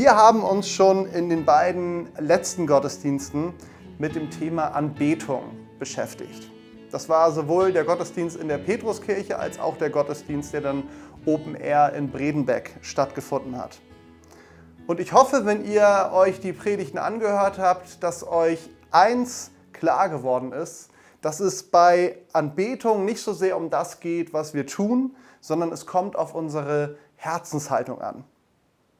Wir haben uns schon in den beiden letzten Gottesdiensten mit dem Thema Anbetung beschäftigt. Das war sowohl der Gottesdienst in der Petruskirche als auch der Gottesdienst, der dann Open Air in Bredenbeck stattgefunden hat. Und ich hoffe, wenn ihr euch die Predigten angehört habt, dass euch eins klar geworden ist, dass es bei Anbetung nicht so sehr um das geht, was wir tun, sondern es kommt auf unsere Herzenshaltung an.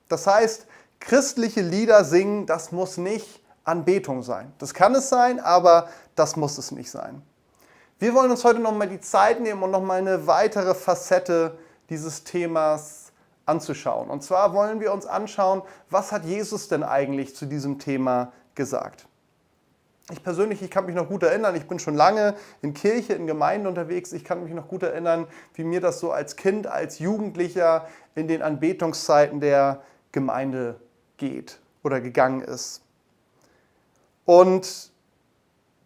Das heißt, christliche Lieder singen, das muss nicht Anbetung sein. Das kann es sein, aber das muss es nicht sein. Wir wollen uns heute nochmal die Zeit nehmen und nochmal eine weitere Facette dieses Themas anzuschauen. Und zwar wollen wir uns anschauen, was hat Jesus denn eigentlich zu diesem Thema gesagt. Ich persönlich, ich kann mich noch gut erinnern, ich bin schon lange in Kirche, in Gemeinden unterwegs. Ich kann mich noch gut erinnern, wie mir das so als Kind, als Jugendlicher in den Anbetungszeiten der Gemeinde geht oder gegangen ist. Und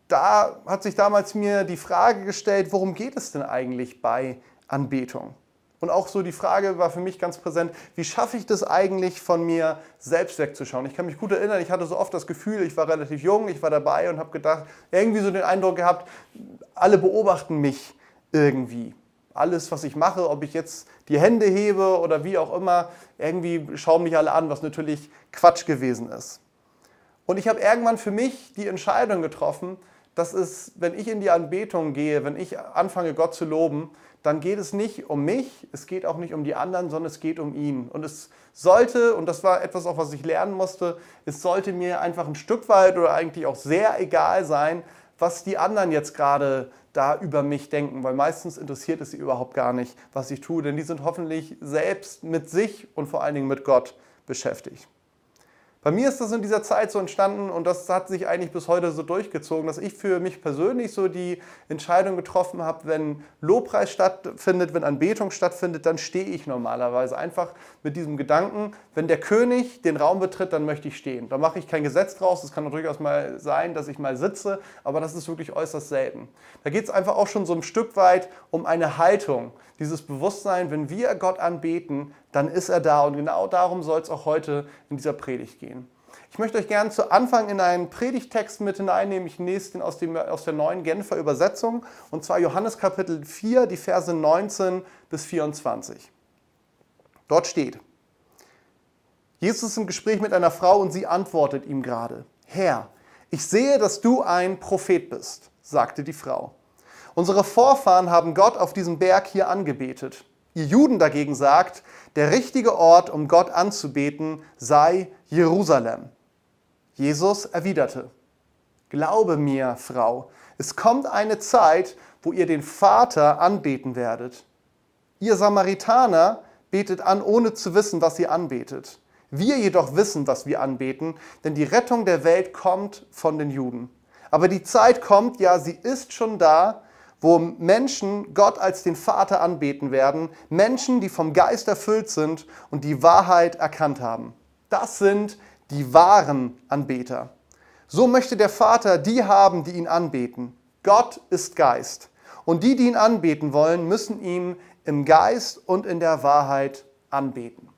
da hat sich damals mir die Frage gestellt, worum geht es denn eigentlich bei Anbetung? Und auch so die Frage war für mich ganz präsent, wie schaffe ich das eigentlich von mir selbst wegzuschauen? Ich kann mich gut erinnern, ich hatte so oft das Gefühl, ich war relativ jung, ich war dabei und habe gedacht, irgendwie so den Eindruck gehabt, alle beobachten mich irgendwie. Alles, was ich mache, ob ich jetzt die Hände hebe oder wie auch immer, irgendwie schauen mich alle an, was natürlich Quatsch gewesen ist. Und ich habe irgendwann für mich die Entscheidung getroffen, dass es, wenn ich in die Anbetung gehe, wenn ich anfange, Gott zu loben, dann geht es nicht um mich, es geht auch nicht um die anderen, sondern es geht um ihn. Und es sollte, und das war etwas auch, was ich lernen musste, es sollte mir einfach ein Stück weit oder eigentlich auch sehr egal sein, was die anderen jetzt gerade da über mich denken, weil meistens interessiert es sie überhaupt gar nicht, was ich tue, denn die sind hoffentlich selbst mit sich und vor allen Dingen mit Gott beschäftigt. Bei mir ist das in dieser Zeit so entstanden und das hat sich eigentlich bis heute so durchgezogen, dass ich für mich persönlich so die Entscheidung getroffen habe, wenn Lobpreis stattfindet, wenn Anbetung stattfindet, dann stehe ich normalerweise einfach mit diesem Gedanken, wenn der König den Raum betritt, dann möchte ich stehen. Da mache ich kein Gesetz draus, es kann durchaus mal sein, dass ich mal sitze, aber das ist wirklich äußerst selten. Da geht es einfach auch schon so ein Stück weit um eine Haltung, dieses Bewusstsein, wenn wir Gott anbeten, dann ist er da. Und genau darum soll es auch heute in dieser Predigt gehen. Ich möchte euch gerne zu Anfang in einen Predigtext mit hineinnehmen. Ich lese den aus, dem, aus der neuen Genfer Übersetzung, und zwar Johannes Kapitel 4, die Verse 19 bis 24. Dort steht, Jesus ist im Gespräch mit einer Frau und sie antwortet ihm gerade, Herr, ich sehe, dass du ein Prophet bist, sagte die Frau. Unsere Vorfahren haben Gott auf diesem Berg hier angebetet. Ihr Juden dagegen sagt, der richtige Ort, um Gott anzubeten, sei Jerusalem. Jesus erwiderte, Glaube mir, Frau, es kommt eine Zeit, wo ihr den Vater anbeten werdet. Ihr Samaritaner betet an, ohne zu wissen, was ihr anbetet. Wir jedoch wissen, was wir anbeten, denn die Rettung der Welt kommt von den Juden. Aber die Zeit kommt, ja, sie ist schon da, wo Menschen Gott als den Vater anbeten werden, Menschen, die vom Geist erfüllt sind und die Wahrheit erkannt haben. Das sind die wahren Anbeter. So möchte der Vater die haben, die ihn anbeten. Gott ist Geist. Und die, die ihn anbeten wollen, müssen ihm im Geist und in der Wahrheit anbeten.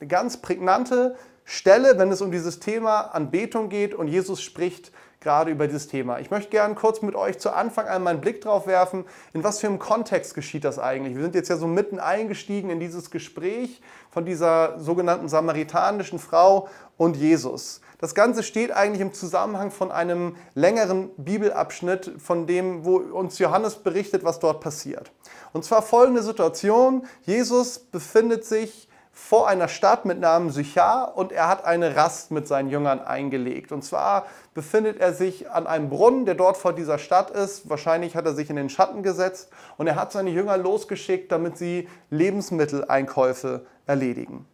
Eine ganz prägnante Stelle, wenn es um dieses Thema Anbetung geht und Jesus spricht gerade über dieses Thema. Ich möchte gerne kurz mit euch zu Anfang einmal einen Blick drauf werfen, in was für einem Kontext geschieht das eigentlich. Wir sind jetzt ja so mitten eingestiegen in dieses Gespräch von dieser sogenannten samaritanischen Frau und Jesus. Das Ganze steht eigentlich im Zusammenhang von einem längeren Bibelabschnitt, von dem, wo uns Johannes berichtet, was dort passiert. Und zwar folgende Situation. Jesus befindet sich vor einer Stadt mit Namen Sychar und er hat eine Rast mit seinen Jüngern eingelegt. Und zwar befindet er sich an einem Brunnen, der dort vor dieser Stadt ist. Wahrscheinlich hat er sich in den Schatten gesetzt und er hat seine Jünger losgeschickt, damit sie Lebensmitteleinkäufe erledigen.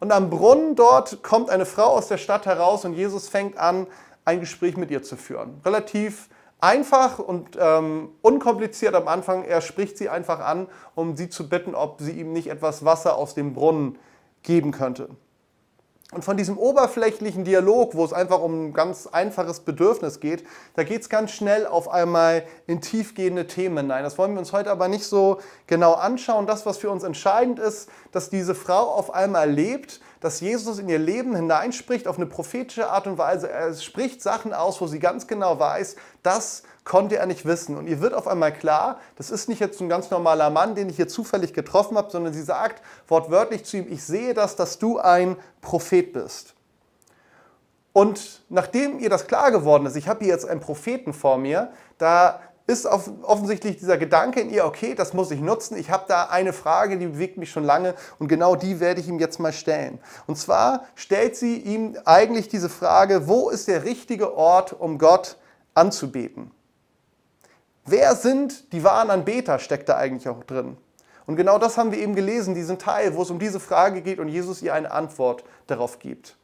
Und am Brunnen dort kommt eine Frau aus der Stadt heraus und Jesus fängt an, ein Gespräch mit ihr zu führen. Relativ einfach und ähm, unkompliziert am Anfang. Er spricht sie einfach an, um sie zu bitten, ob sie ihm nicht etwas Wasser aus dem Brunnen geben könnte. Und von diesem oberflächlichen Dialog, wo es einfach um ein ganz einfaches Bedürfnis geht, da geht es ganz schnell auf einmal in tiefgehende Themen hinein. Das wollen wir uns heute aber nicht so genau anschauen. Das, was für uns entscheidend ist, dass diese Frau auf einmal lebt, dass Jesus in ihr Leben hineinspricht auf eine prophetische Art und Weise. Er spricht Sachen aus, wo sie ganz genau weiß, das konnte er nicht wissen. Und ihr wird auf einmal klar, das ist nicht jetzt ein ganz normaler Mann, den ich hier zufällig getroffen habe, sondern sie sagt wortwörtlich zu ihm, ich sehe das, dass du ein Prophet bist. Und nachdem ihr das klar geworden ist, ich habe hier jetzt einen Propheten vor mir, da ist offensichtlich dieser Gedanke in ihr, okay, das muss ich nutzen. Ich habe da eine Frage, die bewegt mich schon lange und genau die werde ich ihm jetzt mal stellen. Und zwar stellt sie ihm eigentlich diese Frage, wo ist der richtige Ort, um Gott anzubeten? Wer sind die wahren Anbeter, steckt da eigentlich auch drin. Und genau das haben wir eben gelesen, diesen Teil, wo es um diese Frage geht und Jesus ihr eine Antwort darauf gibt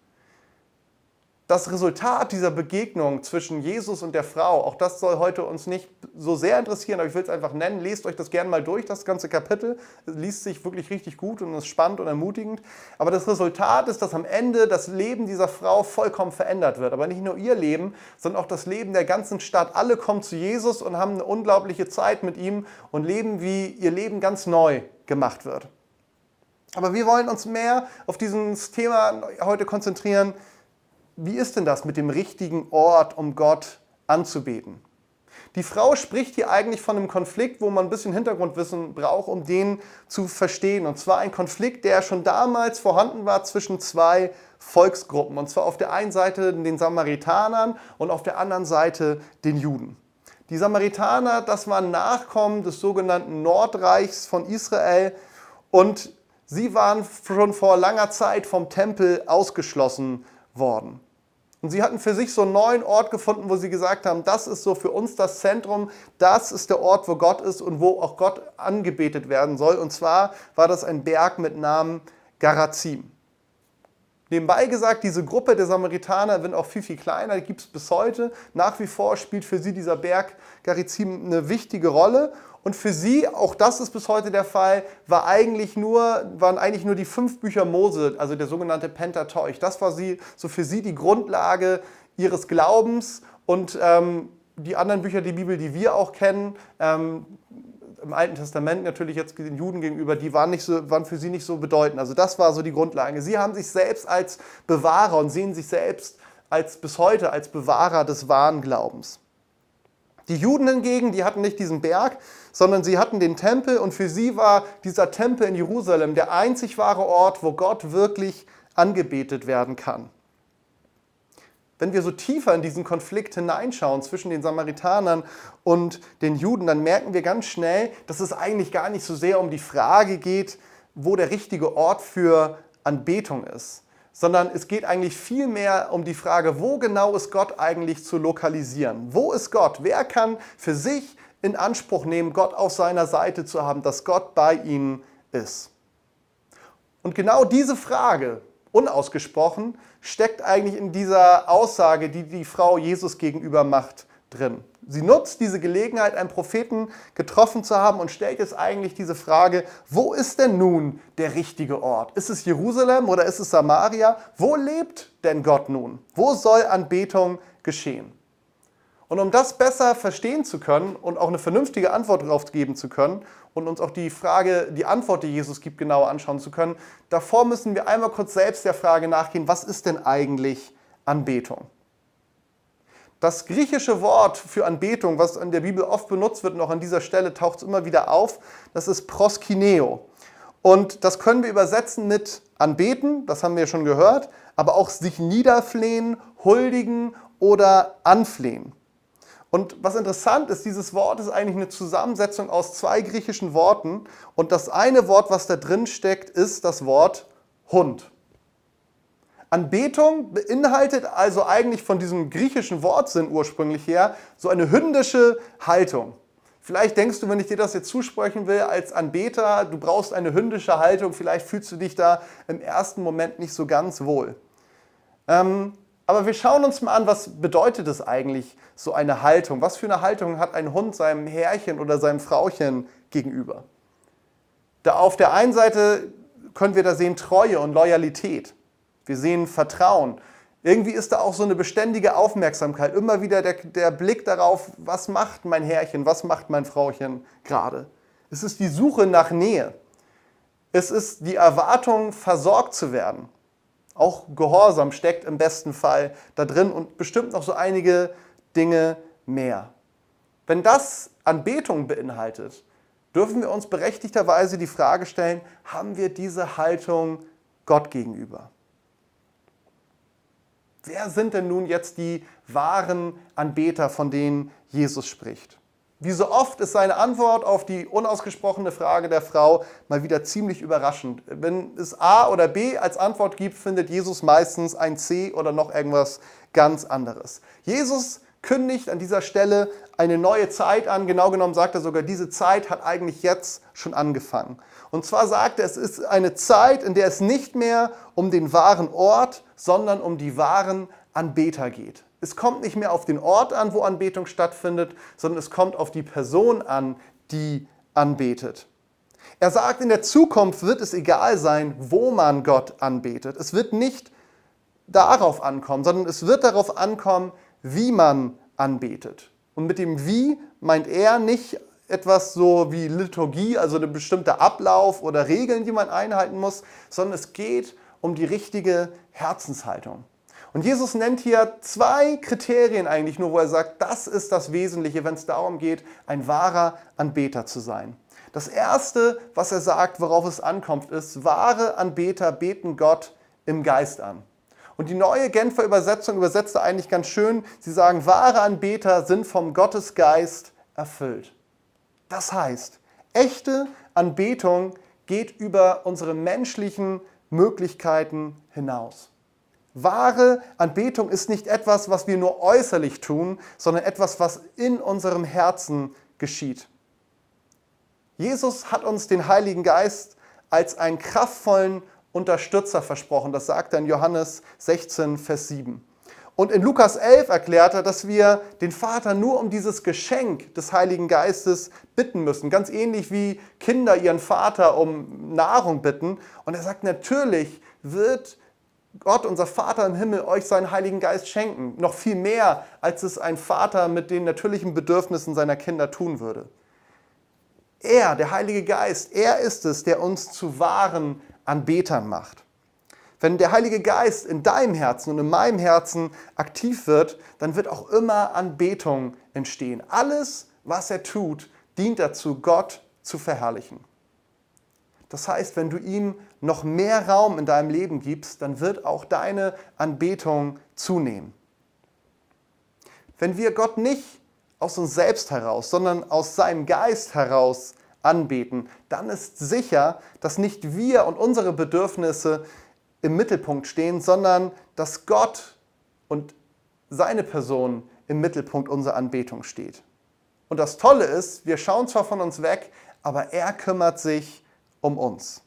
das Resultat dieser Begegnung zwischen Jesus und der Frau, auch das soll heute uns nicht so sehr interessieren, aber ich will es einfach nennen. Lest euch das gerne mal durch, das ganze Kapitel. Es liest sich wirklich richtig gut und ist spannend und ermutigend. Aber das Resultat ist, dass am Ende das Leben dieser Frau vollkommen verändert wird. Aber nicht nur ihr Leben, sondern auch das Leben der ganzen Stadt. Alle kommen zu Jesus und haben eine unglaubliche Zeit mit ihm und leben, wie ihr Leben ganz neu gemacht wird. Aber wir wollen uns mehr auf dieses Thema heute konzentrieren wie ist denn das mit dem richtigen Ort, um Gott anzubeten? Die Frau spricht hier eigentlich von einem Konflikt, wo man ein bisschen Hintergrundwissen braucht, um den zu verstehen. Und zwar ein Konflikt, der schon damals vorhanden war zwischen zwei Volksgruppen. Und zwar auf der einen Seite den Samaritanern und auf der anderen Seite den Juden. Die Samaritaner, das waren Nachkommen des sogenannten Nordreichs von Israel und sie waren schon vor langer Zeit vom Tempel ausgeschlossen worden. Und sie hatten für sich so einen neuen Ort gefunden, wo sie gesagt haben, das ist so für uns das Zentrum, das ist der Ort, wo Gott ist und wo auch Gott angebetet werden soll. Und zwar war das ein Berg mit Namen Garazim. Nebenbei gesagt, diese Gruppe der Samaritaner wird auch viel, viel kleiner, die gibt es bis heute. Nach wie vor spielt für sie dieser Berg Garizim eine wichtige Rolle. Und für sie, auch das ist bis heute der Fall, war eigentlich nur, waren eigentlich nur die fünf Bücher Mose, also der sogenannte Pentateuch. Das war sie, so für sie die Grundlage ihres Glaubens und ähm, die anderen Bücher der Bibel, die wir auch kennen, ähm, im Alten Testament natürlich jetzt den Juden gegenüber, die waren, nicht so, waren für sie nicht so bedeutend. Also das war so die Grundlage. Sie haben sich selbst als Bewahrer und sehen sich selbst als bis heute als Bewahrer des wahren Glaubens. Die Juden hingegen, die hatten nicht diesen Berg, sondern sie hatten den Tempel und für sie war dieser Tempel in Jerusalem der einzig wahre Ort, wo Gott wirklich angebetet werden kann. Wenn wir so tiefer in diesen Konflikt hineinschauen zwischen den Samaritanern und den Juden, dann merken wir ganz schnell, dass es eigentlich gar nicht so sehr um die Frage geht, wo der richtige Ort für Anbetung ist, sondern es geht eigentlich viel mehr um die Frage, wo genau ist Gott eigentlich zu lokalisieren? Wo ist Gott? Wer kann für sich in Anspruch nehmen, Gott auf seiner Seite zu haben, dass Gott bei ihnen ist? Und genau diese Frage, unausgesprochen, steckt eigentlich in dieser Aussage, die die Frau Jesus gegenüber macht, drin. Sie nutzt diese Gelegenheit, einen Propheten getroffen zu haben und stellt jetzt eigentlich diese Frage, wo ist denn nun der richtige Ort? Ist es Jerusalem oder ist es Samaria? Wo lebt denn Gott nun? Wo soll Anbetung geschehen? Und um das besser verstehen zu können und auch eine vernünftige Antwort darauf geben zu können und uns auch die Frage, die Antwort, die Jesus gibt, genauer anschauen zu können, davor müssen wir einmal kurz selbst der Frage nachgehen, was ist denn eigentlich Anbetung? Das griechische Wort für Anbetung, was in der Bibel oft benutzt wird und auch an dieser Stelle taucht es immer wieder auf, das ist proskineo. Und das können wir übersetzen mit anbeten, das haben wir schon gehört, aber auch sich niederflehen, huldigen oder anflehen. Und was interessant ist, dieses Wort ist eigentlich eine Zusammensetzung aus zwei griechischen Worten. Und das eine Wort, was da drin steckt, ist das Wort Hund. Anbetung beinhaltet also eigentlich von diesem griechischen Wortsinn ursprünglich her so eine hündische Haltung. Vielleicht denkst du, wenn ich dir das jetzt zusprechen will als Anbeter, du brauchst eine hündische Haltung, vielleicht fühlst du dich da im ersten Moment nicht so ganz wohl. Ähm, aber wir schauen uns mal an, was bedeutet es eigentlich, so eine Haltung? Was für eine Haltung hat ein Hund seinem Herrchen oder seinem Frauchen gegenüber? Da auf der einen Seite können wir da sehen Treue und Loyalität. Wir sehen Vertrauen. Irgendwie ist da auch so eine beständige Aufmerksamkeit, immer wieder der, der Blick darauf, was macht mein Herrchen, was macht mein Frauchen gerade. Es ist die Suche nach Nähe. Es ist die Erwartung, versorgt zu werden. Auch Gehorsam steckt im besten Fall da drin und bestimmt noch so einige Dinge mehr. Wenn das Anbetung beinhaltet, dürfen wir uns berechtigterweise die Frage stellen, haben wir diese Haltung Gott gegenüber? Wer sind denn nun jetzt die wahren Anbeter, von denen Jesus spricht? Wie so oft ist seine Antwort auf die unausgesprochene Frage der Frau mal wieder ziemlich überraschend. Wenn es A oder B als Antwort gibt, findet Jesus meistens ein C oder noch irgendwas ganz anderes. Jesus kündigt an dieser Stelle eine neue Zeit an. Genau genommen sagt er sogar, diese Zeit hat eigentlich jetzt schon angefangen. Und zwar sagt er, es ist eine Zeit, in der es nicht mehr um den wahren Ort, sondern um die wahren Anbeter geht. Es kommt nicht mehr auf den Ort an, wo Anbetung stattfindet, sondern es kommt auf die Person an, die anbetet. Er sagt, in der Zukunft wird es egal sein, wo man Gott anbetet. Es wird nicht darauf ankommen, sondern es wird darauf ankommen, wie man anbetet. Und mit dem Wie meint er nicht etwas so wie Liturgie, also ein bestimmter Ablauf oder Regeln, die man einhalten muss, sondern es geht um die richtige Herzenshaltung. Und Jesus nennt hier zwei Kriterien eigentlich nur, wo er sagt, das ist das Wesentliche, wenn es darum geht, ein wahrer Anbeter zu sein. Das Erste, was er sagt, worauf es ankommt, ist, wahre Anbeter beten Gott im Geist an. Und die neue Genfer Übersetzung übersetzt eigentlich ganz schön, sie sagen, wahre Anbeter sind vom Gottesgeist erfüllt. Das heißt, echte Anbetung geht über unsere menschlichen Möglichkeiten hinaus. Wahre Anbetung ist nicht etwas, was wir nur äußerlich tun, sondern etwas, was in unserem Herzen geschieht. Jesus hat uns den Heiligen Geist als einen kraftvollen Unterstützer versprochen. Das sagt er in Johannes 16, Vers 7. Und in Lukas 11 erklärt er, dass wir den Vater nur um dieses Geschenk des Heiligen Geistes bitten müssen. Ganz ähnlich wie Kinder ihren Vater um Nahrung bitten. Und er sagt, natürlich wird Gott, unser Vater im Himmel, euch seinen Heiligen Geist schenken. Noch viel mehr, als es ein Vater mit den natürlichen Bedürfnissen seiner Kinder tun würde. Er, der Heilige Geist, er ist es, der uns zu wahren Anbetern macht. Wenn der Heilige Geist in deinem Herzen und in meinem Herzen aktiv wird, dann wird auch immer Anbetung entstehen. Alles, was er tut, dient dazu, Gott zu verherrlichen. Das heißt, wenn du ihm noch mehr Raum in deinem Leben gibst, dann wird auch deine Anbetung zunehmen. Wenn wir Gott nicht aus uns selbst heraus, sondern aus seinem Geist heraus anbeten, dann ist sicher, dass nicht wir und unsere Bedürfnisse im Mittelpunkt stehen, sondern dass Gott und seine Person im Mittelpunkt unserer Anbetung steht. Und das Tolle ist, wir schauen zwar von uns weg, aber er kümmert sich um uns.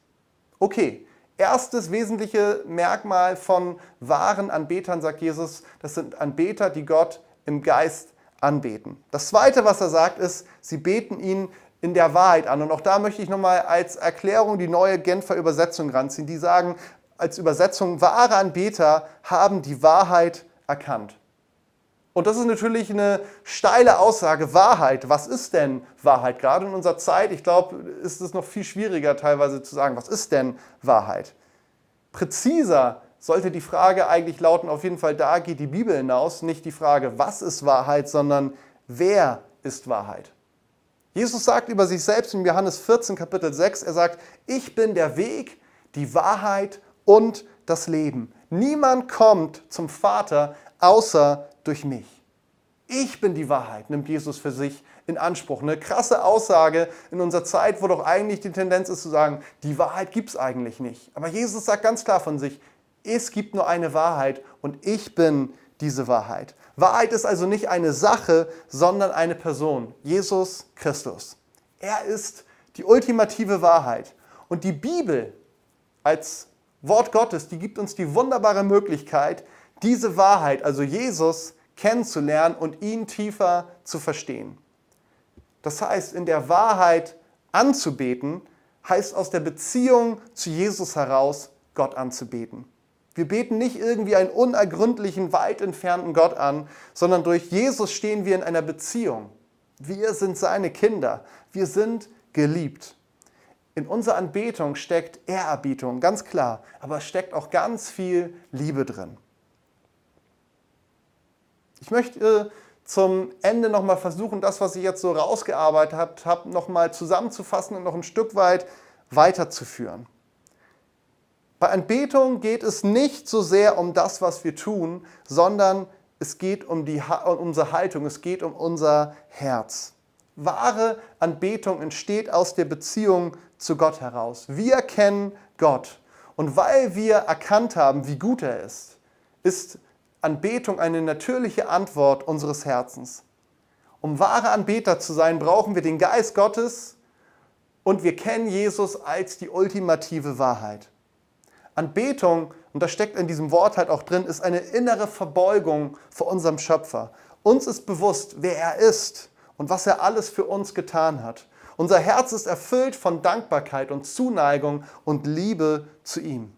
Okay, erstes wesentliche Merkmal von wahren Anbetern, sagt Jesus, das sind Anbeter, die Gott im Geist anbeten. Das zweite, was er sagt, ist, sie beten ihn in der Wahrheit an. Und auch da möchte ich nochmal als Erklärung die neue Genfer Übersetzung ranziehen. Die sagen als Übersetzung, wahre Anbeter haben die Wahrheit erkannt. Und das ist natürlich eine steile Aussage. Wahrheit, was ist denn Wahrheit? Gerade in unserer Zeit, ich glaube, ist es noch viel schwieriger teilweise zu sagen, was ist denn Wahrheit? Präziser sollte die Frage eigentlich lauten, auf jeden Fall da geht die Bibel hinaus, nicht die Frage, was ist Wahrheit, sondern wer ist Wahrheit? Jesus sagt über sich selbst in Johannes 14, Kapitel 6, er sagt, ich bin der Weg, die Wahrheit und das Leben. Niemand kommt zum Vater außer durch mich. Ich bin die Wahrheit, nimmt Jesus für sich in Anspruch. Eine krasse Aussage in unserer Zeit, wo doch eigentlich die Tendenz ist zu sagen, die Wahrheit gibt es eigentlich nicht. Aber Jesus sagt ganz klar von sich, es gibt nur eine Wahrheit und ich bin diese Wahrheit. Wahrheit ist also nicht eine Sache, sondern eine Person, Jesus Christus. Er ist die ultimative Wahrheit. Und die Bibel als Wort Gottes, die gibt uns die wunderbare Möglichkeit, diese Wahrheit, also Jesus, kennenzulernen und ihn tiefer zu verstehen. Das heißt, in der Wahrheit anzubeten, heißt aus der Beziehung zu Jesus heraus Gott anzubeten. Wir beten nicht irgendwie einen unergründlichen, weit entfernten Gott an, sondern durch Jesus stehen wir in einer Beziehung. Wir sind seine Kinder. Wir sind geliebt. In unserer Anbetung steckt Ehrerbietung, ganz klar, aber es steckt auch ganz viel Liebe drin. Ich möchte äh, zum Ende nochmal versuchen, das, was ich jetzt so rausgearbeitet habe, nochmal zusammenzufassen und noch ein Stück weit weiterzuführen. Bei Anbetung geht es nicht so sehr um das, was wir tun, sondern es geht um, die, um unsere Haltung, es geht um unser Herz. Wahre Anbetung entsteht aus der Beziehung zu Gott heraus. Wir kennen Gott. Und weil wir erkannt haben, wie gut er ist, ist Anbetung eine natürliche Antwort unseres Herzens. Um wahre Anbeter zu sein, brauchen wir den Geist Gottes und wir kennen Jesus als die ultimative Wahrheit. Anbetung, und das steckt in diesem Wort halt auch drin, ist eine innere Verbeugung vor unserem Schöpfer. Uns ist bewusst, wer er ist und was er alles für uns getan hat. Unser Herz ist erfüllt von Dankbarkeit und Zuneigung und Liebe zu ihm.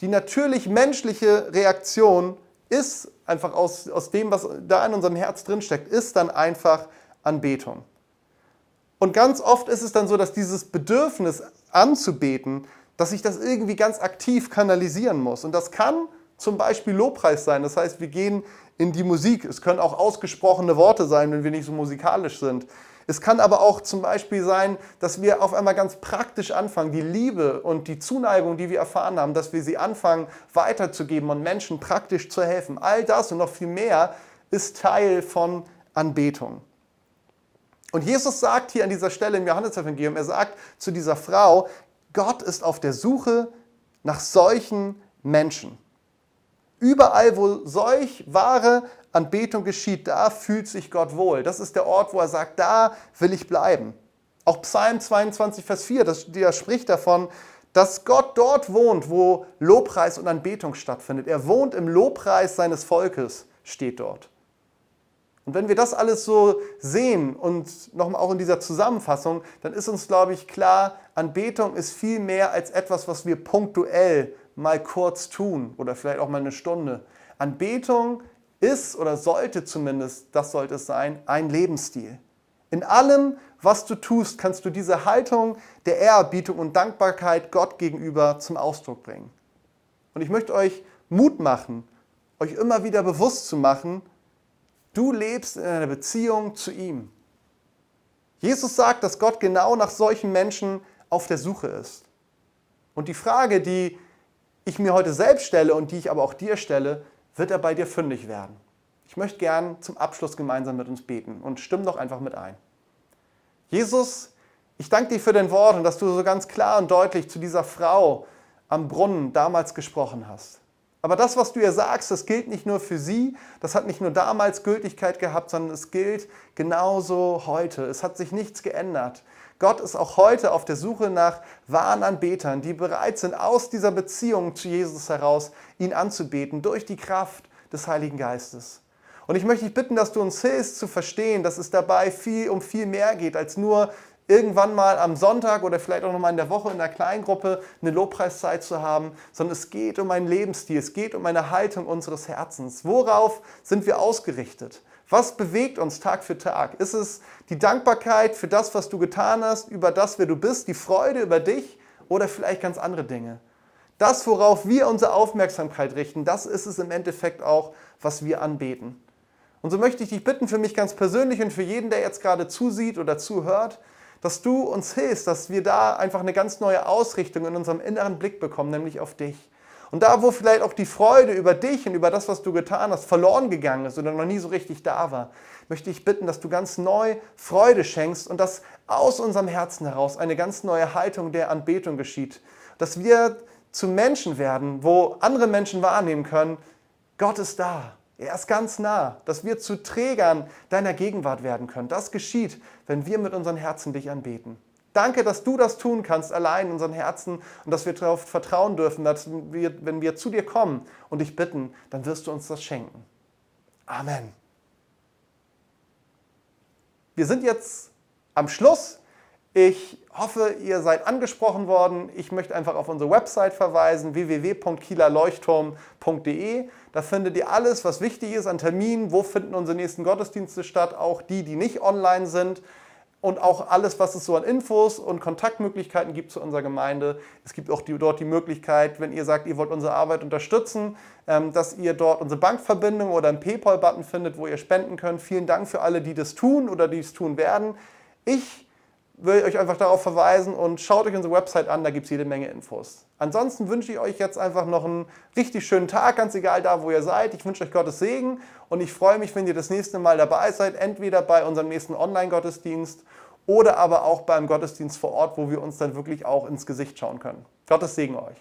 Die natürlich menschliche Reaktion ist einfach aus, aus dem, was da in unserem Herz drinsteckt, ist dann einfach Anbetung. Und ganz oft ist es dann so, dass dieses Bedürfnis anzubeten dass ich das irgendwie ganz aktiv kanalisieren muss. Und das kann zum Beispiel Lobpreis sein. Das heißt, wir gehen in die Musik. Es können auch ausgesprochene Worte sein, wenn wir nicht so musikalisch sind. Es kann aber auch zum Beispiel sein, dass wir auf einmal ganz praktisch anfangen, die Liebe und die Zuneigung, die wir erfahren haben, dass wir sie anfangen weiterzugeben und Menschen praktisch zu helfen. All das und noch viel mehr ist Teil von Anbetung. Und Jesus sagt hier an dieser Stelle im Johannesevangelium, er sagt zu dieser Frau, Gott ist auf der Suche nach solchen Menschen. Überall, wo solch wahre Anbetung geschieht, da fühlt sich Gott wohl. Das ist der Ort, wo er sagt, da will ich bleiben. Auch Psalm 22, Vers 4, das, der spricht davon, dass Gott dort wohnt, wo Lobpreis und Anbetung stattfindet. Er wohnt im Lobpreis seines Volkes, steht dort. Und wenn wir das alles so sehen und nochmal auch in dieser Zusammenfassung, dann ist uns, glaube ich, klar, Anbetung ist viel mehr als etwas, was wir punktuell mal kurz tun oder vielleicht auch mal eine Stunde. Anbetung ist oder sollte zumindest, das sollte es sein, ein Lebensstil. In allem, was du tust, kannst du diese Haltung der Ehrerbietung und Dankbarkeit Gott gegenüber zum Ausdruck bringen. Und ich möchte euch Mut machen, euch immer wieder bewusst zu machen, Du lebst in einer Beziehung zu ihm. Jesus sagt, dass Gott genau nach solchen Menschen auf der Suche ist. Und die Frage, die ich mir heute selbst stelle und die ich aber auch dir stelle, wird er bei dir fündig werden. Ich möchte gern zum Abschluss gemeinsam mit uns beten und stimm doch einfach mit ein. Jesus, ich danke dir für dein Wort und dass du so ganz klar und deutlich zu dieser Frau am Brunnen damals gesprochen hast. Aber das, was du ihr sagst, das gilt nicht nur für sie, das hat nicht nur damals Gültigkeit gehabt, sondern es gilt genauso heute. Es hat sich nichts geändert. Gott ist auch heute auf der Suche nach wahren Anbetern, die bereit sind, aus dieser Beziehung zu Jesus heraus ihn anzubeten, durch die Kraft des Heiligen Geistes. Und ich möchte dich bitten, dass du uns hilfst zu verstehen, dass es dabei viel um viel mehr geht als nur irgendwann mal am Sonntag oder vielleicht auch noch mal in der Woche in der Kleingruppe eine Lobpreiszeit zu haben, sondern es geht um einen Lebensstil, es geht um eine Haltung unseres Herzens. Worauf sind wir ausgerichtet? Was bewegt uns Tag für Tag? Ist es die Dankbarkeit für das, was du getan hast, über das, wer du bist, die Freude über dich oder vielleicht ganz andere Dinge? Das, worauf wir unsere Aufmerksamkeit richten, das ist es im Endeffekt auch, was wir anbeten. Und so möchte ich dich bitten, für mich ganz persönlich und für jeden, der jetzt gerade zusieht oder zuhört, dass du uns hilfst, dass wir da einfach eine ganz neue Ausrichtung in unserem inneren Blick bekommen, nämlich auf dich. Und da, wo vielleicht auch die Freude über dich und über das, was du getan hast, verloren gegangen ist oder noch nie so richtig da war, möchte ich bitten, dass du ganz neu Freude schenkst und dass aus unserem Herzen heraus eine ganz neue Haltung der Anbetung geschieht. Dass wir zu Menschen werden, wo andere Menschen wahrnehmen können, Gott ist da. Er ist ganz nah, dass wir zu Trägern deiner Gegenwart werden können. Das geschieht, wenn wir mit unseren Herzen dich anbeten. Danke, dass du das tun kannst, allein in unseren Herzen und dass wir darauf vertrauen dürfen, dass wir, wenn wir zu dir kommen und dich bitten, dann wirst du uns das schenken. Amen. Wir sind jetzt am Schluss. Ich hoffe, ihr seid angesprochen worden. Ich möchte einfach auf unsere Website verweisen, www.kielerleuchtturm.de. Da findet ihr alles, was wichtig ist an Terminen, wo finden unsere nächsten Gottesdienste statt, auch die, die nicht online sind und auch alles, was es so an Infos und Kontaktmöglichkeiten gibt zu unserer Gemeinde. Es gibt auch die, dort die Möglichkeit, wenn ihr sagt, ihr wollt unsere Arbeit unterstützen, ähm, dass ihr dort unsere Bankverbindung oder einen PayPal-Button findet, wo ihr spenden könnt. Vielen Dank für alle, die das tun oder die es tun werden. Ich will euch einfach darauf verweisen und schaut euch unsere Website an, da gibt es jede Menge Infos. Ansonsten wünsche ich euch jetzt einfach noch einen richtig schönen Tag, ganz egal da, wo ihr seid. Ich wünsche euch Gottes Segen und ich freue mich, wenn ihr das nächste Mal dabei seid, entweder bei unserem nächsten Online-Gottesdienst oder aber auch beim Gottesdienst vor Ort, wo wir uns dann wirklich auch ins Gesicht schauen können. Gottes Segen euch.